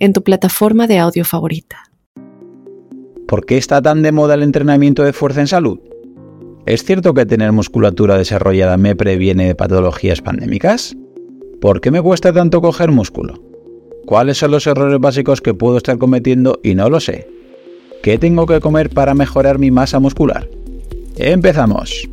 en tu plataforma de audio favorita. ¿Por qué está tan de moda el entrenamiento de fuerza en salud? ¿Es cierto que tener musculatura desarrollada me previene de patologías pandémicas? ¿Por qué me cuesta tanto coger músculo? ¿Cuáles son los errores básicos que puedo estar cometiendo y no lo sé? ¿Qué tengo que comer para mejorar mi masa muscular? Empezamos.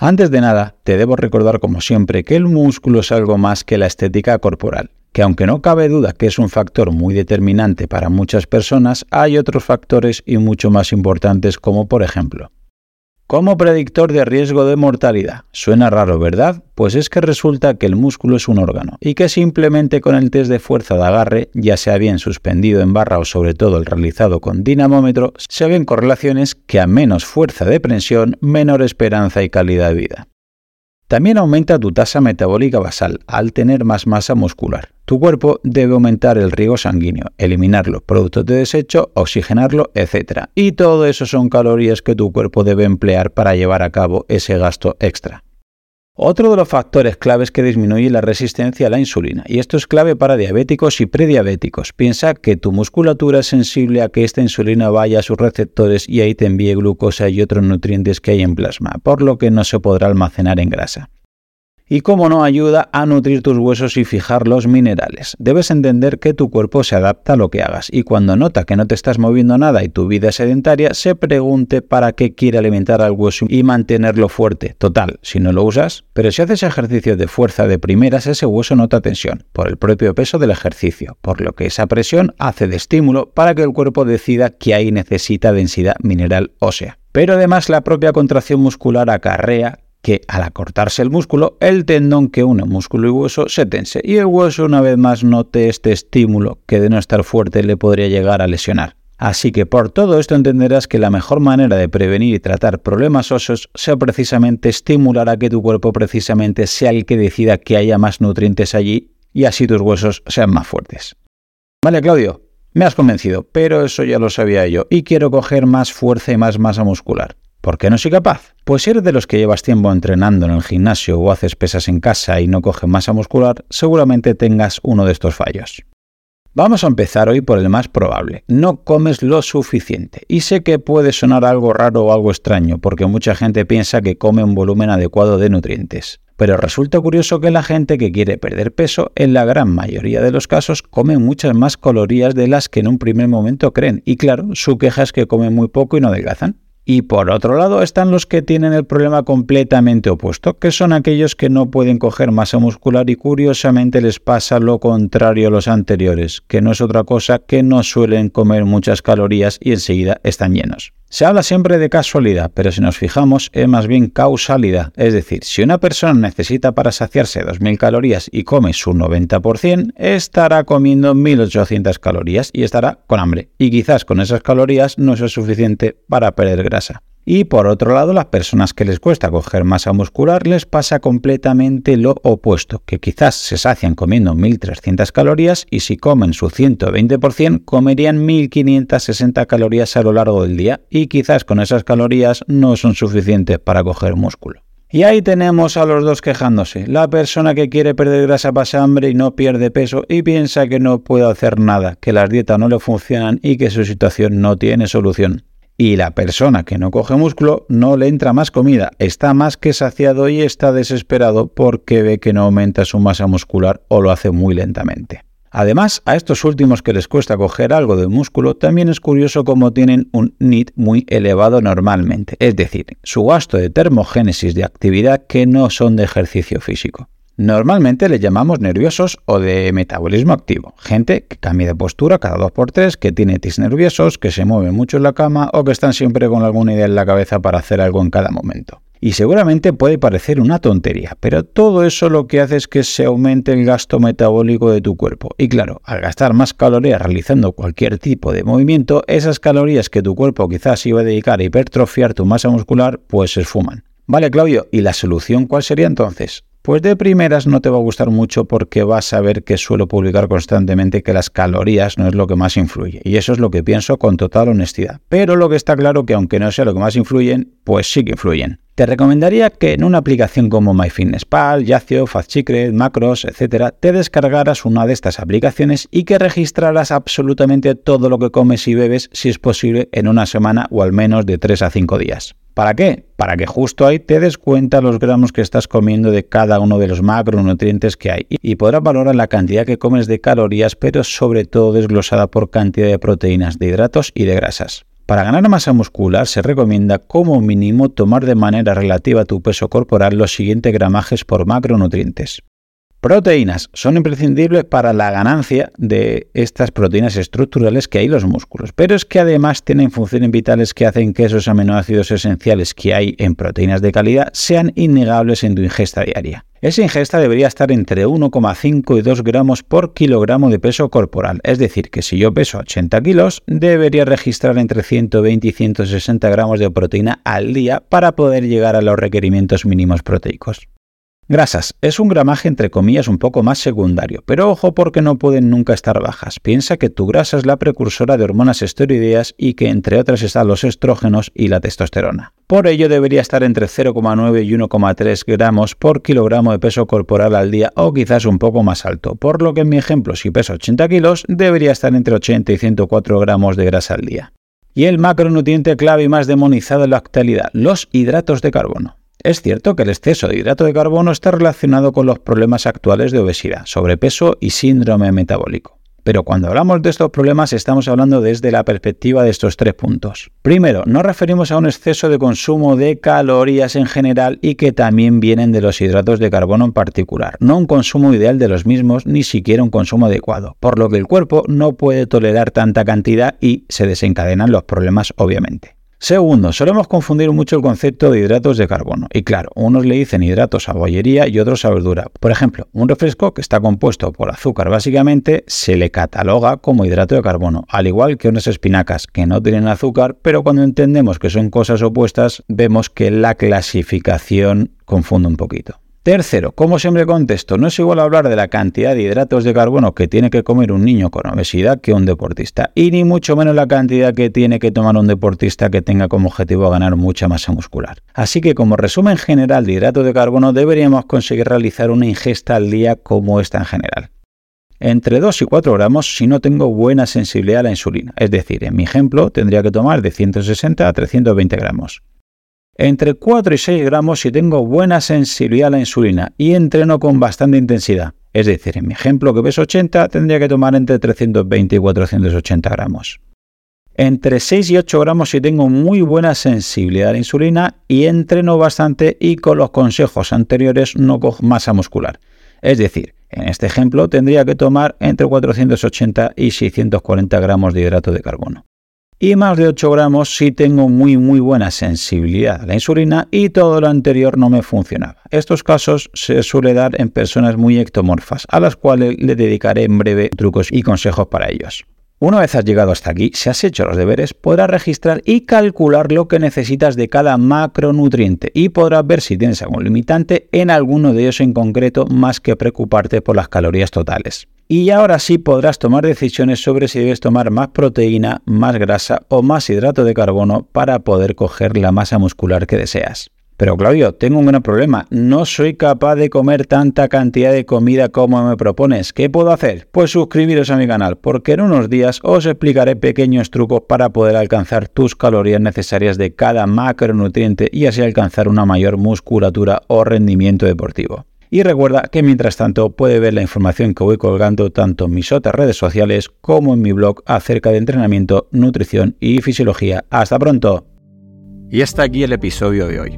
Antes de nada, te debo recordar como siempre que el músculo es algo más que la estética corporal que aunque no cabe duda que es un factor muy determinante para muchas personas, hay otros factores y mucho más importantes como por ejemplo, como predictor de riesgo de mortalidad. Suena raro, ¿verdad? Pues es que resulta que el músculo es un órgano y que simplemente con el test de fuerza de agarre, ya sea bien suspendido en barra o sobre todo el realizado con dinamómetro, se ven correlaciones que a menos fuerza de presión, menor esperanza y calidad de vida. También aumenta tu tasa metabólica basal al tener más masa muscular. Tu cuerpo debe aumentar el riego sanguíneo, eliminar los productos de desecho, oxigenarlo, etc. Y todo eso son calorías que tu cuerpo debe emplear para llevar a cabo ese gasto extra. Otro de los factores claves que disminuye la resistencia a la insulina, y esto es clave para diabéticos y prediabéticos. Piensa que tu musculatura es sensible a que esta insulina vaya a sus receptores y ahí te envíe glucosa y otros nutrientes que hay en plasma, por lo que no se podrá almacenar en grasa y cómo no ayuda a nutrir tus huesos y fijar los minerales. Debes entender que tu cuerpo se adapta a lo que hagas y cuando nota que no te estás moviendo nada y tu vida es sedentaria, se pregunte para qué quiere alimentar al hueso y mantenerlo fuerte. Total, si no lo usas, pero si haces ejercicio de fuerza de primeras, ese hueso nota tensión por el propio peso del ejercicio, por lo que esa presión hace de estímulo para que el cuerpo decida que ahí necesita densidad mineral ósea. Pero además la propia contracción muscular acarrea que al acortarse el músculo, el tendón que une músculo y hueso se tense y el hueso una vez más note este estímulo que de no estar fuerte le podría llegar a lesionar. Así que por todo esto entenderás que la mejor manera de prevenir y tratar problemas óseos sea precisamente estimular a que tu cuerpo precisamente sea el que decida que haya más nutrientes allí y así tus huesos sean más fuertes. Vale, Claudio, me has convencido, pero eso ya lo sabía yo y quiero coger más fuerza y más masa muscular. ¿Por qué no soy capaz? Pues si eres de los que llevas tiempo entrenando en el gimnasio o haces pesas en casa y no coges masa muscular, seguramente tengas uno de estos fallos. Vamos a empezar hoy por el más probable. No comes lo suficiente. Y sé que puede sonar algo raro o algo extraño, porque mucha gente piensa que come un volumen adecuado de nutrientes. Pero resulta curioso que la gente que quiere perder peso, en la gran mayoría de los casos, come muchas más calorías de las que en un primer momento creen. Y claro, su queja es que comen muy poco y no adelgazan. Y por otro lado están los que tienen el problema completamente opuesto, que son aquellos que no pueden coger masa muscular y curiosamente les pasa lo contrario a los anteriores, que no es otra cosa que no suelen comer muchas calorías y enseguida están llenos. Se habla siempre de casualidad, pero si nos fijamos es más bien causalidad. Es decir, si una persona necesita para saciarse 2.000 calorías y come su 90%, estará comiendo 1.800 calorías y estará con hambre. Y quizás con esas calorías no sea suficiente para perder grasa. Y por otro lado, las personas que les cuesta coger masa muscular les pasa completamente lo opuesto, que quizás se sacian comiendo 1300 calorías y si comen su 120% comerían 1560 calorías a lo largo del día y quizás con esas calorías no son suficientes para coger músculo. Y ahí tenemos a los dos quejándose. La persona que quiere perder grasa pasa hambre y no pierde peso y piensa que no puede hacer nada, que las dietas no le funcionan y que su situación no tiene solución y la persona que no coge músculo no le entra más comida, está más que saciado y está desesperado porque ve que no aumenta su masa muscular o lo hace muy lentamente. Además, a estos últimos que les cuesta coger algo de músculo, también es curioso cómo tienen un NIT muy elevado normalmente, es decir, su gasto de termogénesis de actividad que no son de ejercicio físico. Normalmente le llamamos nerviosos o de metabolismo activo. Gente que cambia de postura cada 2x3, que tiene tis nerviosos, que se mueve mucho en la cama o que están siempre con alguna idea en la cabeza para hacer algo en cada momento. Y seguramente puede parecer una tontería, pero todo eso lo que hace es que se aumente el gasto metabólico de tu cuerpo. Y claro, al gastar más calorías realizando cualquier tipo de movimiento, esas calorías que tu cuerpo quizás iba a dedicar a hipertrofiar tu masa muscular, pues se esfuman. Vale, Claudio, ¿y la solución cuál sería entonces? Pues de primeras no te va a gustar mucho porque vas a ver que suelo publicar constantemente que las calorías no es lo que más influye. Y eso es lo que pienso con total honestidad. Pero lo que está claro que aunque no sea lo que más influyen, pues sí que influyen. Te recomendaría que en una aplicación como MyFitnessPal, Yacio, FatSecret, Macros, etc., te descargaras una de estas aplicaciones y que registraras absolutamente todo lo que comes y bebes si es posible en una semana o al menos de 3 a 5 días. ¿Para qué? Para que justo ahí te des cuenta los gramos que estás comiendo de cada uno de los macronutrientes que hay y podrás valorar la cantidad que comes de calorías, pero sobre todo desglosada por cantidad de proteínas, de hidratos y de grasas. Para ganar masa muscular se recomienda como mínimo tomar de manera relativa a tu peso corporal los siguientes gramajes por macronutrientes. Proteínas son imprescindibles para la ganancia de estas proteínas estructurales que hay en los músculos, pero es que además tienen funciones vitales que hacen que esos aminoácidos esenciales que hay en proteínas de calidad sean innegables en tu ingesta diaria. Esa ingesta debería estar entre 1,5 y 2 gramos por kilogramo de peso corporal, es decir, que si yo peso 80 kilos, debería registrar entre 120 y 160 gramos de proteína al día para poder llegar a los requerimientos mínimos proteicos. Grasas. Es un gramaje entre comillas un poco más secundario, pero ojo porque no pueden nunca estar bajas. Piensa que tu grasa es la precursora de hormonas esteroideas y que entre otras están los estrógenos y la testosterona. Por ello debería estar entre 0,9 y 1,3 gramos por kilogramo de peso corporal al día o quizás un poco más alto, por lo que en mi ejemplo si peso 80 kilos debería estar entre 80 y 104 gramos de grasa al día. Y el macronutriente clave y más demonizado en la actualidad, los hidratos de carbono. Es cierto que el exceso de hidrato de carbono está relacionado con los problemas actuales de obesidad, sobrepeso y síndrome metabólico. Pero cuando hablamos de estos problemas estamos hablando desde la perspectiva de estos tres puntos. Primero, nos referimos a un exceso de consumo de calorías en general y que también vienen de los hidratos de carbono en particular, no un consumo ideal de los mismos ni siquiera un consumo adecuado, por lo que el cuerpo no puede tolerar tanta cantidad y se desencadenan los problemas obviamente. Segundo, solemos confundir mucho el concepto de hidratos de carbono. Y claro, unos le dicen hidratos a bollería y otros a verdura. Por ejemplo, un refresco que está compuesto por azúcar básicamente se le cataloga como hidrato de carbono, al igual que unas espinacas que no tienen azúcar, pero cuando entendemos que son cosas opuestas, vemos que la clasificación confunde un poquito. Tercero, como siempre contesto, no es igual hablar de la cantidad de hidratos de carbono que tiene que comer un niño con obesidad que un deportista, y ni mucho menos la cantidad que tiene que tomar un deportista que tenga como objetivo ganar mucha masa muscular. Así que como resumen general de hidratos de carbono deberíamos conseguir realizar una ingesta al día como esta en general. Entre 2 y 4 gramos si no tengo buena sensibilidad a la insulina, es decir, en mi ejemplo tendría que tomar de 160 a 320 gramos entre 4 y 6 gramos si tengo buena sensibilidad a la insulina y entreno con bastante intensidad. Es decir, en mi ejemplo que peso 80 tendría que tomar entre 320 y 480 gramos. Entre 6 y 8 gramos si tengo muy buena sensibilidad a la insulina y entreno bastante y con los consejos anteriores no cojo masa muscular. Es decir, en este ejemplo tendría que tomar entre 480 y 640 gramos de hidrato de carbono y más de 8 gramos si tengo muy muy buena sensibilidad a la insulina y todo lo anterior no me funcionaba. Estos casos se suele dar en personas muy ectomorfas, a las cuales le dedicaré en breve trucos y consejos para ellos. Una vez has llegado hasta aquí, si has hecho los deberes, podrás registrar y calcular lo que necesitas de cada macronutriente y podrás ver si tienes algún limitante en alguno de ellos en concreto más que preocuparte por las calorías totales. Y ahora sí podrás tomar decisiones sobre si debes tomar más proteína, más grasa o más hidrato de carbono para poder coger la masa muscular que deseas. Pero Claudio, tengo un gran problema. No soy capaz de comer tanta cantidad de comida como me propones. ¿Qué puedo hacer? Pues suscribiros a mi canal, porque en unos días os explicaré pequeños trucos para poder alcanzar tus calorías necesarias de cada macronutriente y así alcanzar una mayor musculatura o rendimiento deportivo. Y recuerda que mientras tanto puede ver la información que voy colgando tanto en mis otras redes sociales como en mi blog acerca de entrenamiento, nutrición y fisiología. Hasta pronto. Y hasta aquí el episodio de hoy.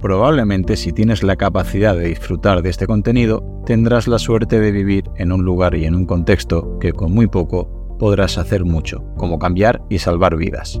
Probablemente si tienes la capacidad de disfrutar de este contenido, tendrás la suerte de vivir en un lugar y en un contexto que con muy poco podrás hacer mucho, como cambiar y salvar vidas.